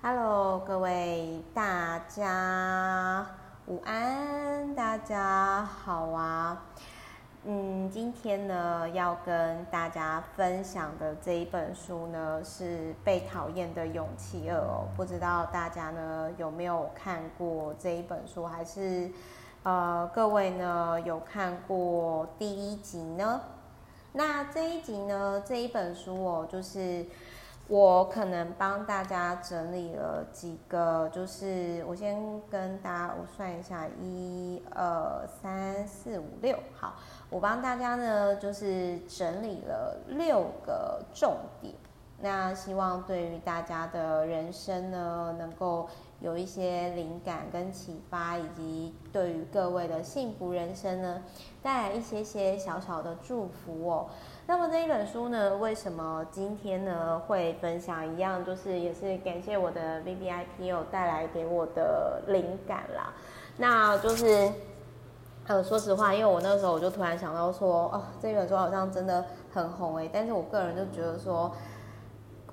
Hello，各位大家午安，大家好啊。嗯，今天呢要跟大家分享的这一本书呢是《被讨厌的勇气二》哦。不知道大家呢有没有看过这一本书，还是呃各位呢有看过第一集呢？那这一集呢这一本书哦，就是。我可能帮大家整理了几个，就是我先跟大家我算一下，一二三四五六，好，我帮大家呢就是整理了六个重点，那希望对于大家的人生呢能够有一些灵感跟启发，以及对于各位的幸福人生呢带来一些些小小的祝福哦。那么这一本书呢，为什么今天呢会分享一样？就是也是感谢我的 VVIP 有带来给我的灵感啦。那就是，呃，说实话，因为我那时候我就突然想到说，哦，这本书好像真的很红诶，但是我个人就觉得说。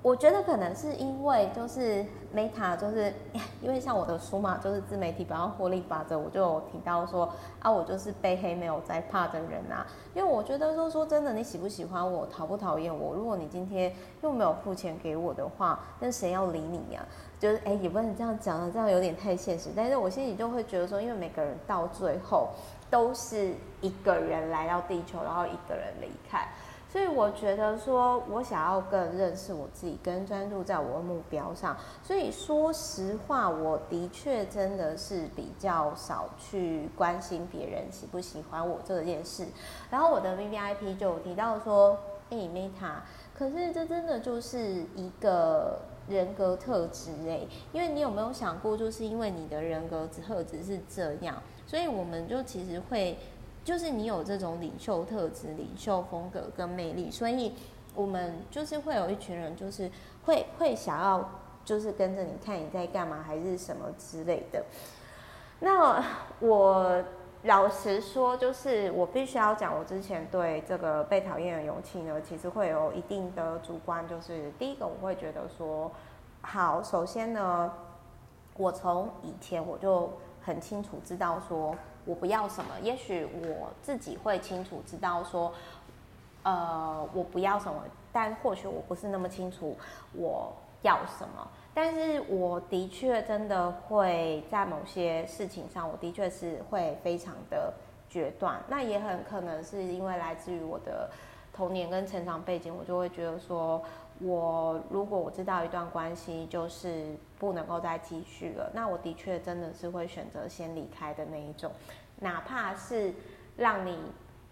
我觉得可能是因为就是 Meta，就是因为像我的书嘛，就是自媒体百万获利法则，我就有提到说啊，我就是被黑没有在怕的人啊。因为我觉得说说真的，你喜不喜欢我，讨不讨厌我，如果你今天又没有付钱给我的话，那谁要理你呀？就是哎，也不能这样讲了，这样有点太现实。但是我心里就会觉得说，因为每个人到最后都是一个人来到地球，然后一个人离开。所以我觉得说，我想要更认识我自己，更专注在我的目标上。所以说实话，我的确真的是比较少去关心别人喜不喜欢我这件事。然后我的 VVIP 就有提到说，哎，Meta，可是这真的就是一个人格特质哎，因为你有没有想过，就是因为你的人格特质是这样，所以我们就其实会。就是你有这种领袖特质、领袖风格跟魅力，所以我们就是会有一群人，就是会会想要，就是跟着你看你在干嘛，还是什么之类的。那我老实说，就是我必须要讲，我之前对这个被讨厌的勇气呢，其实会有一定的主观。就是第一个，我会觉得说，好，首先呢，我从以前我就很清楚知道说。我不要什么，也许我自己会清楚知道说，呃，我不要什么，但或许我不是那么清楚我要什么。但是我的确真的会在某些事情上，我的确是会非常的决断。那也很可能是因为来自于我的童年跟成长背景，我就会觉得说。我如果我知道一段关系就是不能够再继续了，那我的确真的是会选择先离开的那一种，哪怕是让你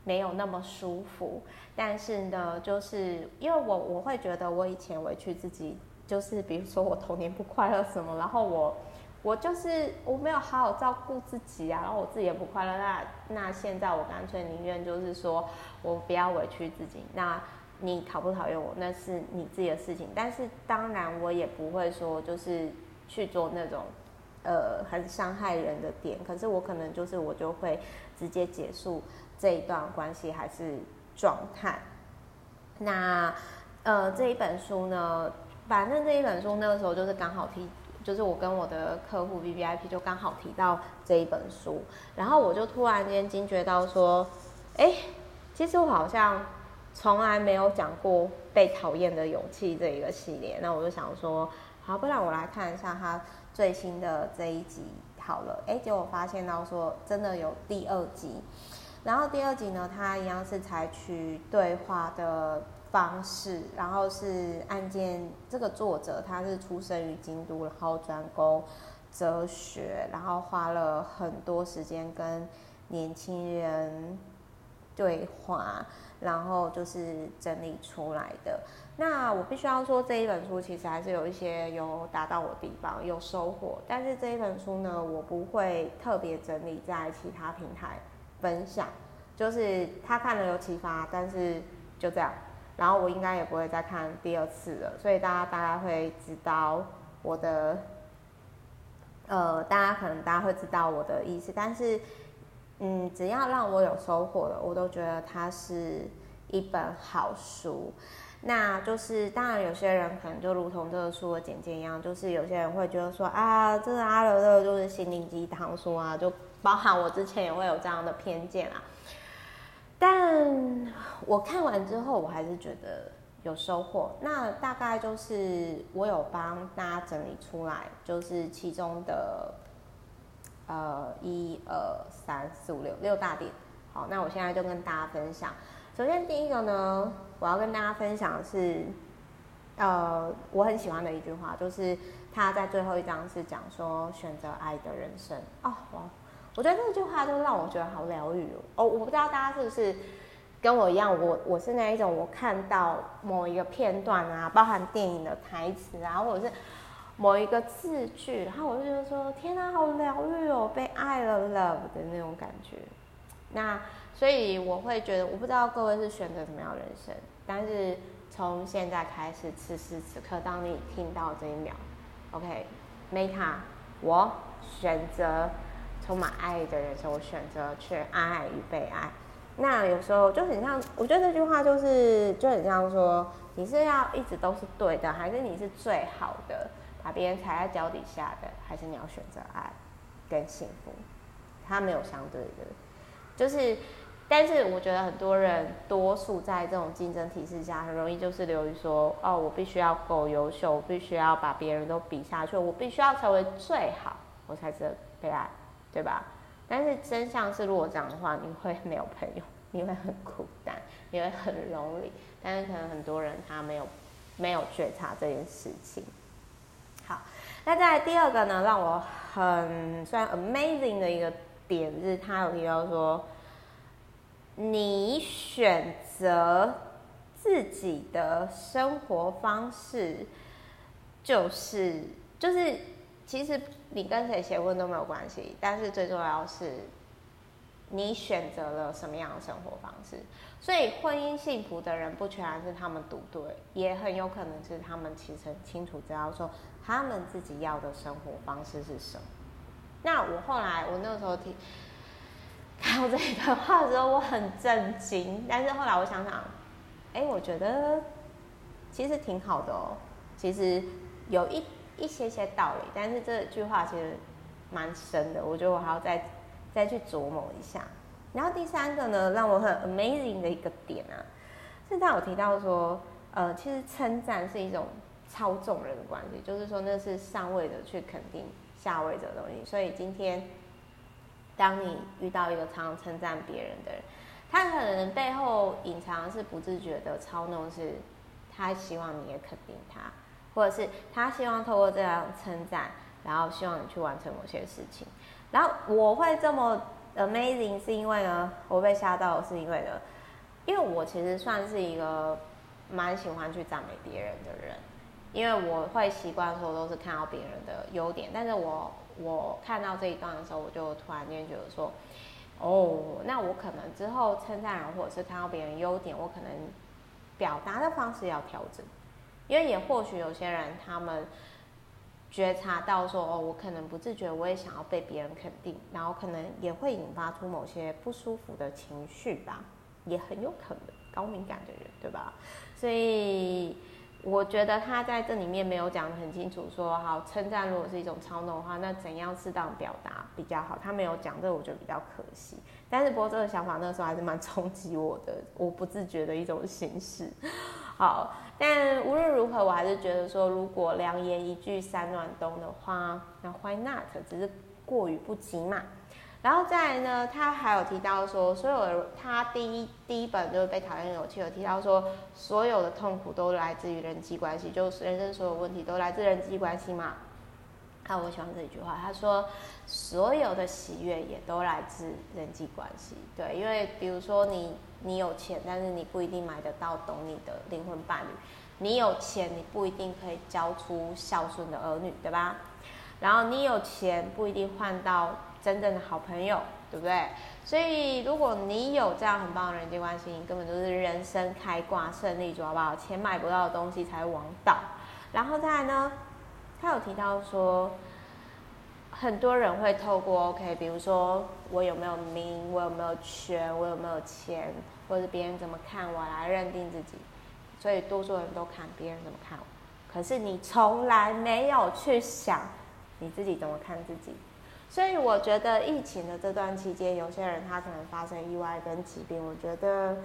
没有那么舒服，但是呢，就是因为我我会觉得我以前委屈自己，就是比如说我童年不快乐什么，然后我我就是我没有好好照顾自己啊，然后我自己也不快乐，那那现在我干脆宁愿就是说我不要委屈自己，那。你讨不讨厌我，那是你自己的事情。但是当然，我也不会说就是去做那种呃很伤害人的点。可是我可能就是我就会直接结束这一段关系还是状态。那呃这一本书呢，反正这一本书那个时候就是刚好提，就是我跟我的客户 VVIP 就刚好提到这一本书，然后我就突然间惊觉到说，哎，其实我好像。从来没有讲过被讨厌的勇气这一个系列，那我就想说，好，不然我来看一下他最新的这一集好了。哎，结果发现到说真的有第二集，然后第二集呢，他一样是采取对话的方式，然后是案件这个作者他是出生于京都，然后专攻哲学，然后花了很多时间跟年轻人对话。然后就是整理出来的。那我必须要说，这一本书其实还是有一些有达到我地方，有收获。但是这一本书呢，我不会特别整理在其他平台分享。就是他看了有启发，但是就这样。然后我应该也不会再看第二次了。所以大家大概会知道我的，呃，大家可能大家会知道我的意思，但是。嗯，只要让我有收获的，我都觉得它是一本好书。那就是当然有些人可能就如同这个书的简介一样，就是有些人会觉得说啊，这个阿德勒就是心灵鸡汤书啊，就包含我之前也会有这样的偏见啊。但我看完之后，我还是觉得有收获。那大概就是我有帮大家整理出来，就是其中的呃一二三四五六六大点。好，那我现在就跟大家分享。首先第一个呢，我要跟大家分享的是，呃，我很喜欢的一句话，就是他在最后一章是讲说选择爱的人生。哦，哇。我觉得这句话就让我觉得好疗愈哦！我不知道大家是不是跟我一样，我我是那一种，我看到某一个片段啊，包含电影的台词啊，或者是某一个字句，然后我就觉得说，天哪，好疗愈哦，被爱了 love 的那种感觉。那所以我会觉得，我不知道各位是选择什么样的人生，但是从现在开始，此时此刻，当你听到这一秒，OK，Meta，我选择。充满爱的人生，我选择去爱与被爱。那有时候就很像，我觉得这句话就是就很像说，你是要一直都是对的，还是你是最好的，把别人踩在脚底下的，还是你要选择爱跟幸福？它没有相对的，就是，但是我觉得很多人多数在这种竞争体制下，很容易就是流于说，哦，我必须要够优秀，我必须要把别人都比下去，我必须要成为最好，我才值得被爱。对吧？但是真相是，如果这样的话，你会没有朋友，你会很孤单，你会很 lonely。但是可能很多人他没有没有觉察这件事情。好，那再来第二个呢，让我很算 amazing 的一个点是，他有提到说，你选择自己的生活方式，就是就是其实。你跟谁结婚都没有关系，但是最重要是，你选择了什么样的生活方式。所以婚姻幸福的人不全然是他们赌对，也很有可能是他们其实很清楚知道说他们自己要的生活方式是什么。那我后来我那个时候听 看到这一段话的时候，我很震惊。但是后来我想想，哎，我觉得其实挺好的哦。其实有一。一些些道理，但是这句话其实蛮深的，我觉得我还要再再去琢磨一下。然后第三个呢，让我很 amazing 的一个点啊，是他有提到说，呃，其实称赞是一种操纵人的关系，就是说那是上位的去肯定下位者的东西。所以今天当你遇到一个常常称赞别人的人，他可能背后隐藏的是不自觉的操弄，是他希望你也肯定他。或者是他希望透过这样称赞，然后希望你去完成某些事情。然后我会这么 amazing，是因为呢，我被吓到，是因为呢，因为我其实算是一个蛮喜欢去赞美别人的人，因为我会习惯说都是看到别人的优点。但是我我看到这一段的时候，我就突然间觉得说，哦，那我可能之后称赞人或者是看到别人优点，我可能表达的方式要调整。因为也或许有些人，他们觉察到说，哦，我可能不自觉，我也想要被别人肯定，然后可能也会引发出某些不舒服的情绪吧，也很有可能，高敏感的人，对吧？所以我觉得他在这里面没有讲得很清楚说，好称赞如果是一种操弄的话，那怎样适当表达比较好？他没有讲，这个我觉得比较可惜。但是不过这个想法那时候还是蛮冲击我的，我不自觉的一种形式。好。但无论如何，我还是觉得说，如果良言一句三暖冬的话，那 why not？只是过于不及嘛。然后再来呢，他还有提到说，所有的他第一第一本就是被讨厌的勇气，有提到说，所有的痛苦都来自于人际关系，就是人生所有问题都来自人际关系嘛。啊，我喜欢这一句话，他说，所有的喜悦也都来自人际关系。对，因为比如说你。你有钱，但是你不一定买得到懂你的灵魂伴侣。你有钱，你不一定可以教出孝顺的儿女，对吧？然后你有钱，不一定换到真正的好朋友，对不对？所以，如果你有这样很棒的人际关系，你根本就是人生开挂胜利组，好不好？钱买不到的东西才会王道。然后再来呢，他有提到说。很多人会透过 OK，比如说我有没有名，我有没有权，我有没有钱，或者是别人怎么看我来认定自己。所以多数人都看别人怎么看我。可是你从来没有去想你自己怎么看自己。所以我觉得疫情的这段期间，有些人他可能发生意外跟疾病，我觉得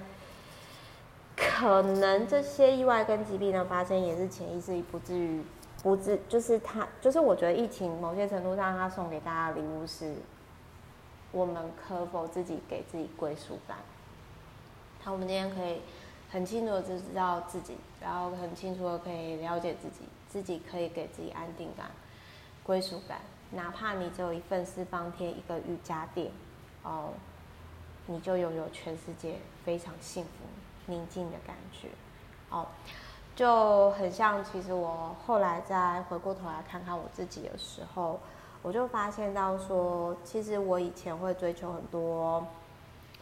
可能这些意外跟疾病的发生也是潜意识里不至于不至，就是他就是我觉得疫情某些程度上，他送给大家的礼物是，我们可否自己给自己归属感？好，我们今天可以很清楚的知道自己，然后很清楚的可以了解自己，自己可以给自己安定感、归属感。哪怕你只有一份私房贴，一个瑜伽垫，哦，你就拥有全世界非常幸福、宁静的感觉，哦，就很像。其实我后来再回过头来看看我自己的时候，我就发现到说，其实我以前会追求很多，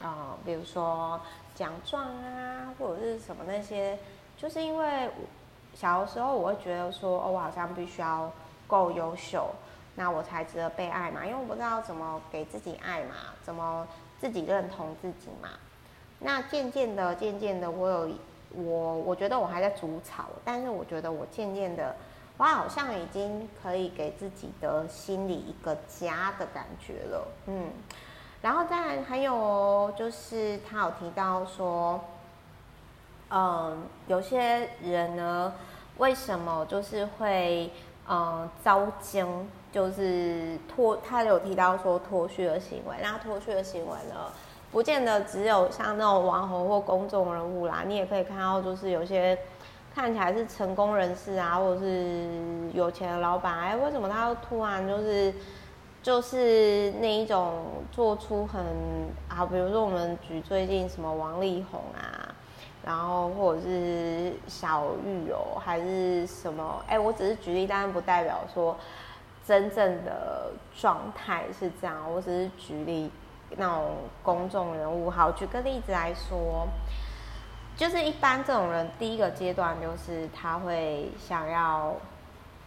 啊、比如说奖状啊，或者是什么那些，就是因为小的时候我会觉得说，哦，我好像必须要够优秀。那我才值得被爱嘛，因为我不知道怎么给自己爱嘛，怎么自己认同自己嘛。那渐渐的，渐渐的，我有我，我觉得我还在煮草，但是我觉得我渐渐的，我好像已经可以给自己的心里一个家的感觉了，嗯。然后再来还有就是他有提到说，嗯，有些人呢，为什么就是会嗯遭殃？就是脱，他有提到说脱序的行为，那脱序的行为呢，不见得只有像那种网红或公众人物啦，你也可以看到，就是有些看起来是成功人士啊，或者是有钱的老板，哎，为什么他突然就是就是那一种做出很啊，比如说我们举最近什么王力宏啊，然后或者是小玉哦，还是什么，哎，我只是举例，当然不代表说。真正的状态是这样，我只是举例那种公众人物。好，举个例子来说，就是一般这种人，第一个阶段就是他会想要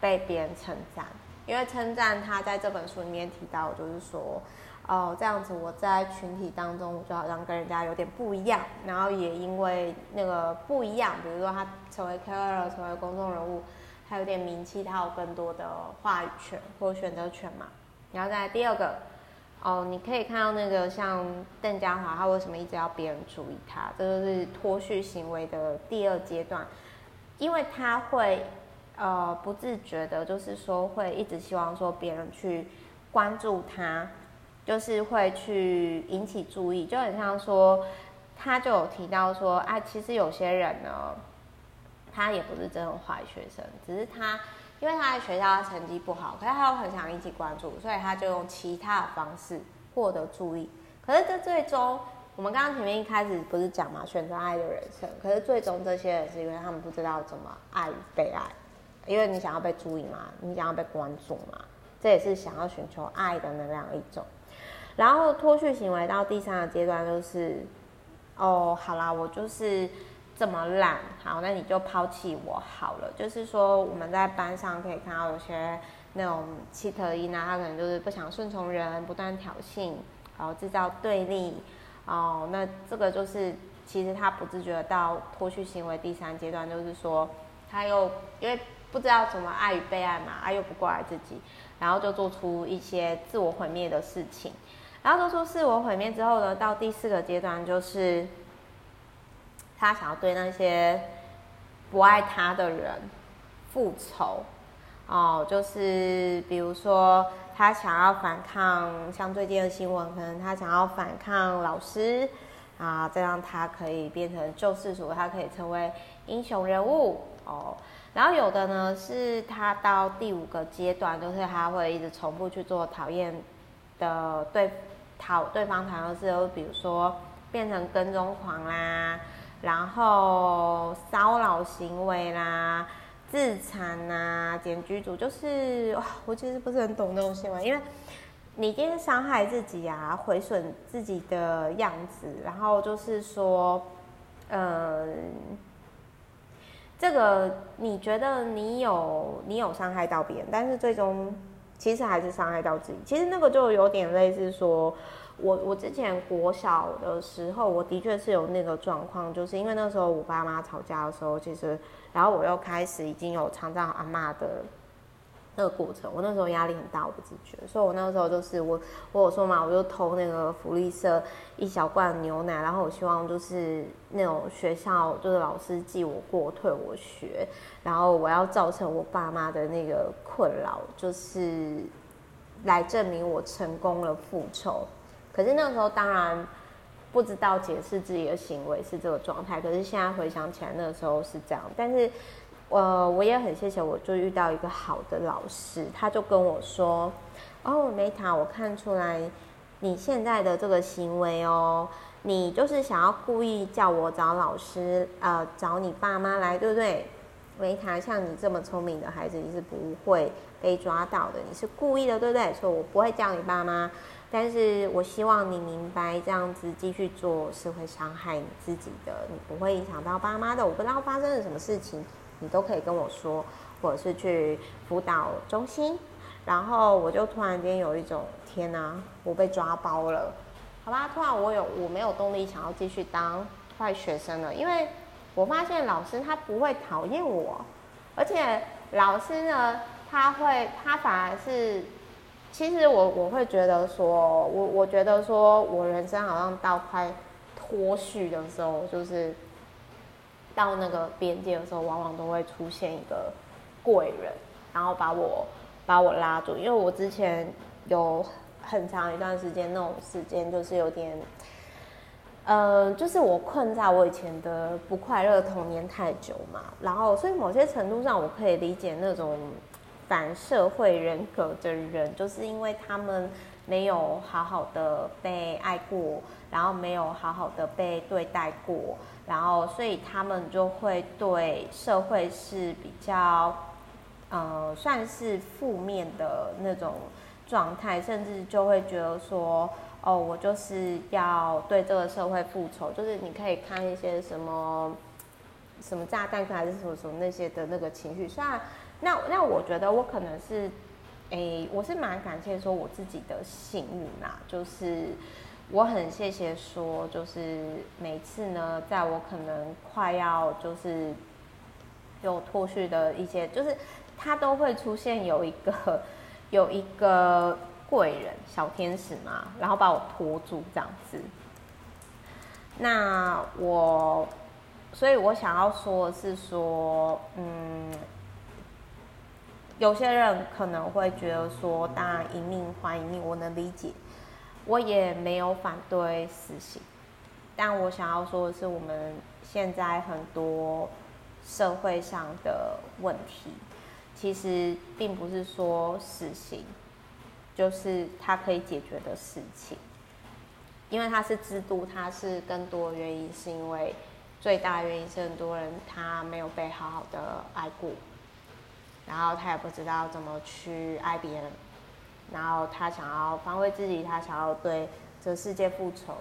被别人称赞，因为称赞他在这本书里面提到，就是说，哦，这样子我在群体当中，就好像跟人家有点不一样，然后也因为那个不一样，比如说他成为 KOL，成为公众人物。他有点名气，他有更多的话语权或选择权嘛。然后再第二个，哦，你可以看到那个像邓家华，他为什么一直要别人注意他？这就是脱序行为的第二阶段，因为他会呃不自觉的，就是说会一直希望说别人去关注他，就是会去引起注意，就很像说他就有提到说，啊，其实有些人呢。他也不是真的坏学生，只是他因为他在学校他成绩不好，可是他又很想引起关注，所以他就用其他的方式获得注意。可是这最终，我们刚刚前面一开始不是讲嘛，选择爱的人生。可是最终这些人是因为他们不知道怎么爱与被爱，因为你想要被注意嘛，你想要被关注嘛，这也是想要寻求爱的能量一种。然后脱序行为到第三个阶段就是，哦，好啦，我就是。这么烂，好，那你就抛弃我好了。就是说，我们在班上可以看到有些那种气特一呢，他可能就是不想顺从人，不断挑衅，然后制造对立。哦，那这个就是其实他不自觉到脱去行为第三阶段，就是说他又因为不知道怎么爱与被爱嘛，他又不过来自己，然后就做出一些自我毁灭的事情。然后做出自我毁灭之后呢，到第四个阶段就是。他想要对那些不爱他的人复仇，哦，就是比如说他想要反抗，像最近的新闻，可能他想要反抗老师啊，这样他可以变成救世主，他可以成为英雄人物哦。然后有的呢，是他到第五个阶段，就是他会一直重复去做讨厌的对讨对方讨厌的事，比如说变成跟踪狂啦。然后骚扰行为啦、自残啦、检举组，就是，我其实不是很懂那种行为，因为你今天伤害自己啊，毁损自己的样子，然后就是说，嗯，这个你觉得你有你有伤害到别人，但是最终其实还是伤害到自己。其实那个就有点类似说，我我之前国小的时候，我的确是有那个状况，就是因为那时候我爸妈吵架的时候，其实，然后我又开始已经有肠躁阿嬷的那个过程，我那时候压力很大，我不自觉，所以我那时候就是我我有说嘛，我就偷那个福利社一小罐牛奶，然后我希望就是那种学校就是老师记我过，退我学，然后我要造成我爸妈的那个困扰，就是来证明我成功了复仇。可是那个时候当然不知道解释自己的行为是这个状态，可是现在回想起来，那个时候是这样。但是，呃，我也很谢谢，我就遇到一个好的老师，他就跟我说：“哦，梅塔，我看出来你现在的这个行为哦，你就是想要故意叫我找老师，呃，找你爸妈来，对不对？梅塔，像你这么聪明的孩子，你是不会被抓到的，你是故意的，对不对？所以我不会叫你爸妈。”但是我希望你明白，这样子继续做是会伤害你自己的，你不会影响到爸妈的。我不知道发生了什么事情，你都可以跟我说，或者是去辅导中心。然后我就突然间有一种天哪，我被抓包了，好吧？突然我有我没有动力想要继续当坏学生了，因为我发现老师他不会讨厌我，而且老师呢，他会他反而是。其实我我会觉得说，我我觉得说我人生好像到快脱序的时候，就是到那个边界的时候，往往都会出现一个贵人，然后把我把我拉住。因为我之前有很长一段时间那种时间，就是有点，呃，就是我困在我以前的不快乐童年太久嘛，然后所以某些程度上，我可以理解那种。反社会人格的人，就是因为他们没有好好的被爱过，然后没有好好的被对待过，然后所以他们就会对社会是比较，呃，算是负面的那种状态，甚至就会觉得说，哦，我就是要对这个社会复仇，就是你可以看一些什么，什么炸弹还是什么什么那些的那个情绪，虽然。那那我觉得我可能是，诶、我是蛮感谢说我自己的幸运啦，就是我很谢谢说，就是每次呢，在我可能快要就是有脱序的一些，就是他都会出现有一个有一个贵人小天使嘛，然后把我拖住这样子。那我，所以我想要说的是说，嗯。有些人可能会觉得说，当然一命换一命，我能理解，我也没有反对死刑。但我想要说的是，我们现在很多社会上的问题，其实并不是说死刑就是它可以解决的事情，因为它是制度，它是更多原因，是因为最大原因是很多人他没有被好好的爱过。然后他也不知道怎么去爱别人，然后他想要防卫自己，他想要对这世界复仇，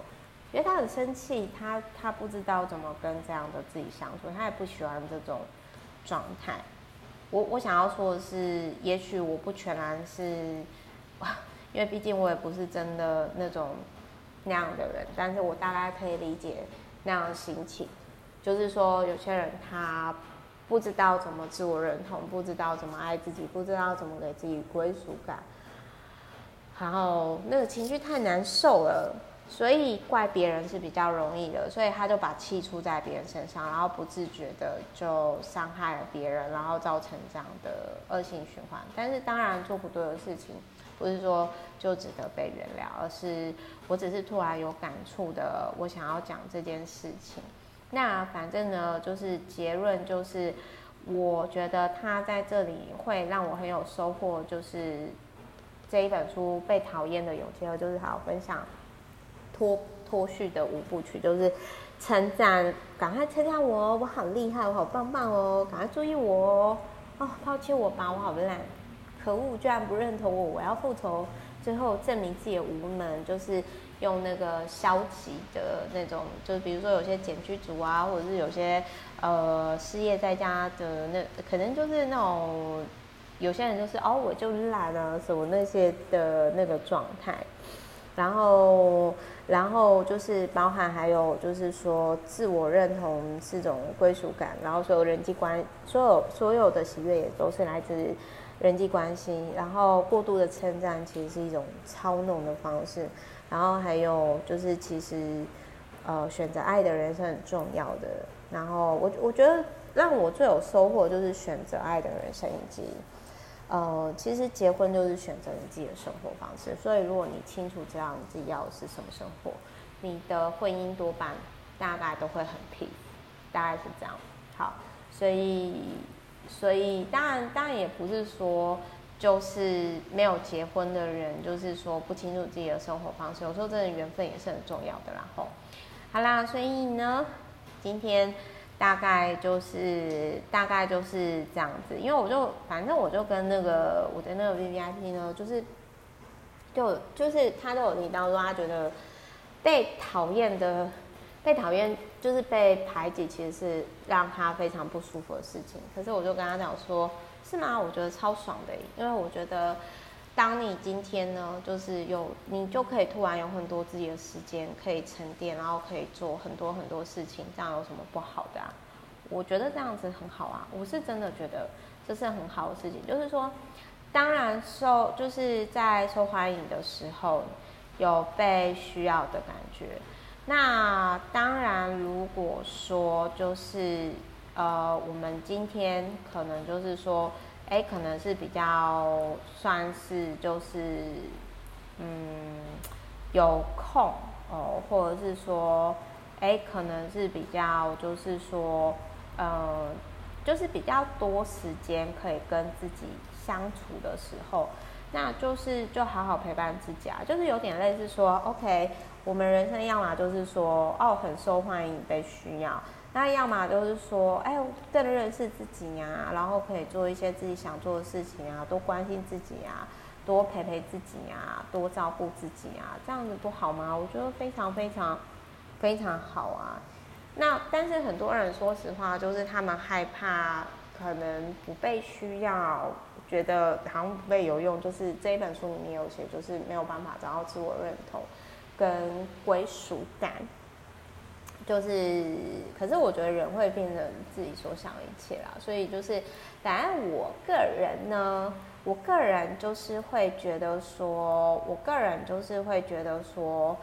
因为他很生气，他他不知道怎么跟这样的自己相处，他也不喜欢这种状态。我我想要说的是，也许我不全然是，因为毕竟我也不是真的那种那样的人，但是我大概可以理解那样的心情，就是说有些人他。不知道怎么自我认同，不知道怎么爱自己，不知道怎么给自己归属感，然后那个情绪太难受了，所以怪别人是比较容易的，所以他就把气出在别人身上，然后不自觉的就伤害了别人，然后造成这样的恶性循环。但是当然做不对的事情，不是说就值得被原谅，而是我只是突然有感触的，我想要讲这件事情。那反正呢，就是结论就是，我觉得他在这里会让我很有收获，就是这一本书《被讨厌的勇气》，就是好分享脱脱序的五部曲，就是称赞，赶快称赞我，我好厉害，我好棒棒哦，赶快注意我哦，哦，抛弃我吧，我好烂，可恶，居然不认同我，我要复仇，最后证明自己无能，就是。用那个消极的那种，就是比如说有些减居族啊，或者是有些呃失业在家的那，可能就是那种有些人就是哦，我就懒啊什么那些的那个状态，然后，然后就是包含还有就是说自我认同是种归属感，然后所有人际关，所有所有的喜悦也都是来自人际关系。然后过度的称赞其实是一种操弄的方式。然后还有就是其实呃选择爱的人是很重要的。然后我我觉得让我最有收获就是选择爱的人生以及。呃，其实结婚就是选择你自己的生活方式，所以如果你清楚知道你自己要的是什么生活，你的婚姻多半大概都会很平大概是这样。好，所以所以当然当然也不是说就是没有结婚的人就是说不清楚自己的生活方式，有时候真的缘分也是很重要的。然后，好啦，所以呢，今天。大概就是大概就是这样子，因为我就反正我就跟那个我的那个 VVIP 呢，就是就就是他都有提到说，他觉得被讨厌的被讨厌就是被排挤，其实是让他非常不舒服的事情。可是我就跟他讲说，是吗？我觉得超爽的，因为我觉得。当你今天呢，就是有你就可以突然有很多自己的时间可以沉淀，然后可以做很多很多事情，这样有什么不好的啊？我觉得这样子很好啊，我是真的觉得这是很好的事情。就是说，当然受就是在受欢迎的时候有被需要的感觉。那当然，如果说就是呃，我们今天可能就是说。哎，可能是比较算是就是，嗯，有空哦，或者是说，哎，可能是比较就是说，呃，就是比较多时间可以跟自己相处的时候，那就是就好好陪伴自己啊，就是有点类似说，OK，我们人生要么就是说，哦，很受欢迎，被需要。那要么就是说，哎，更认识自己呀，然后可以做一些自己想做的事情啊，多关心自己啊，多陪陪自己啊，多照顾自己啊，这样子不好吗？我觉得非常非常非常好啊。那但是很多人说实话，就是他们害怕可能不被需要，觉得好像不被有用。就是这一本书里面有写，就是没有办法找到自我认同跟归属感。就是，可是我觉得人会变成自己所想的一切啦，所以就是，反正我个人呢，我个人就是会觉得说，我个人就是会觉得说，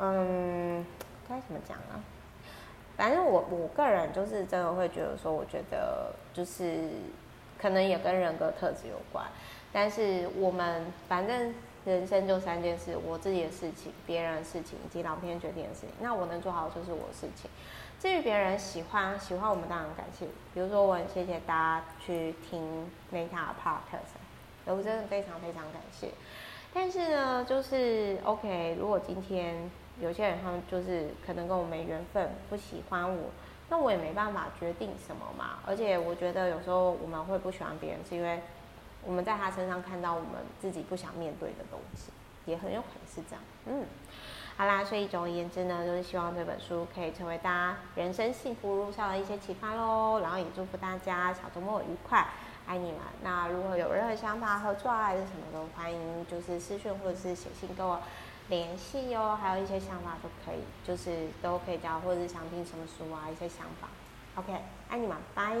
嗯，该怎么讲啊？反正我我个人就是真的会觉得说，我觉得就是可能也跟人格特质有关，但是我们反正。人生就三件事：我自己的事情、别人的事情以及老天决定的事情。那我能做好就是我的事情。至于别人喜欢喜欢我们，当然感谢。比如说，我很谢谢大家去听 Meta Podcast，我真的非常非常感谢。但是呢，就是 OK，如果今天有些人他们就是可能跟我没缘分，不喜欢我，那我也没办法决定什么嘛。而且我觉得有时候我们会不喜欢别人，是因为。我们在他身上看到我们自己不想面对的东西，也很有可能是这样。嗯，好啦，所以总而言之呢，就是希望这本书可以成为大家人生幸福路上的一些启发喽。然后也祝福大家小周末愉快，爱你们。那如果有任何想法、合作啊，还是什么都欢迎，就是私讯或者是写信跟我联系哟。还有一些想法都可以，就是都可以讲，或者是想听什么书啊，一些想法。OK，爱你们，拜。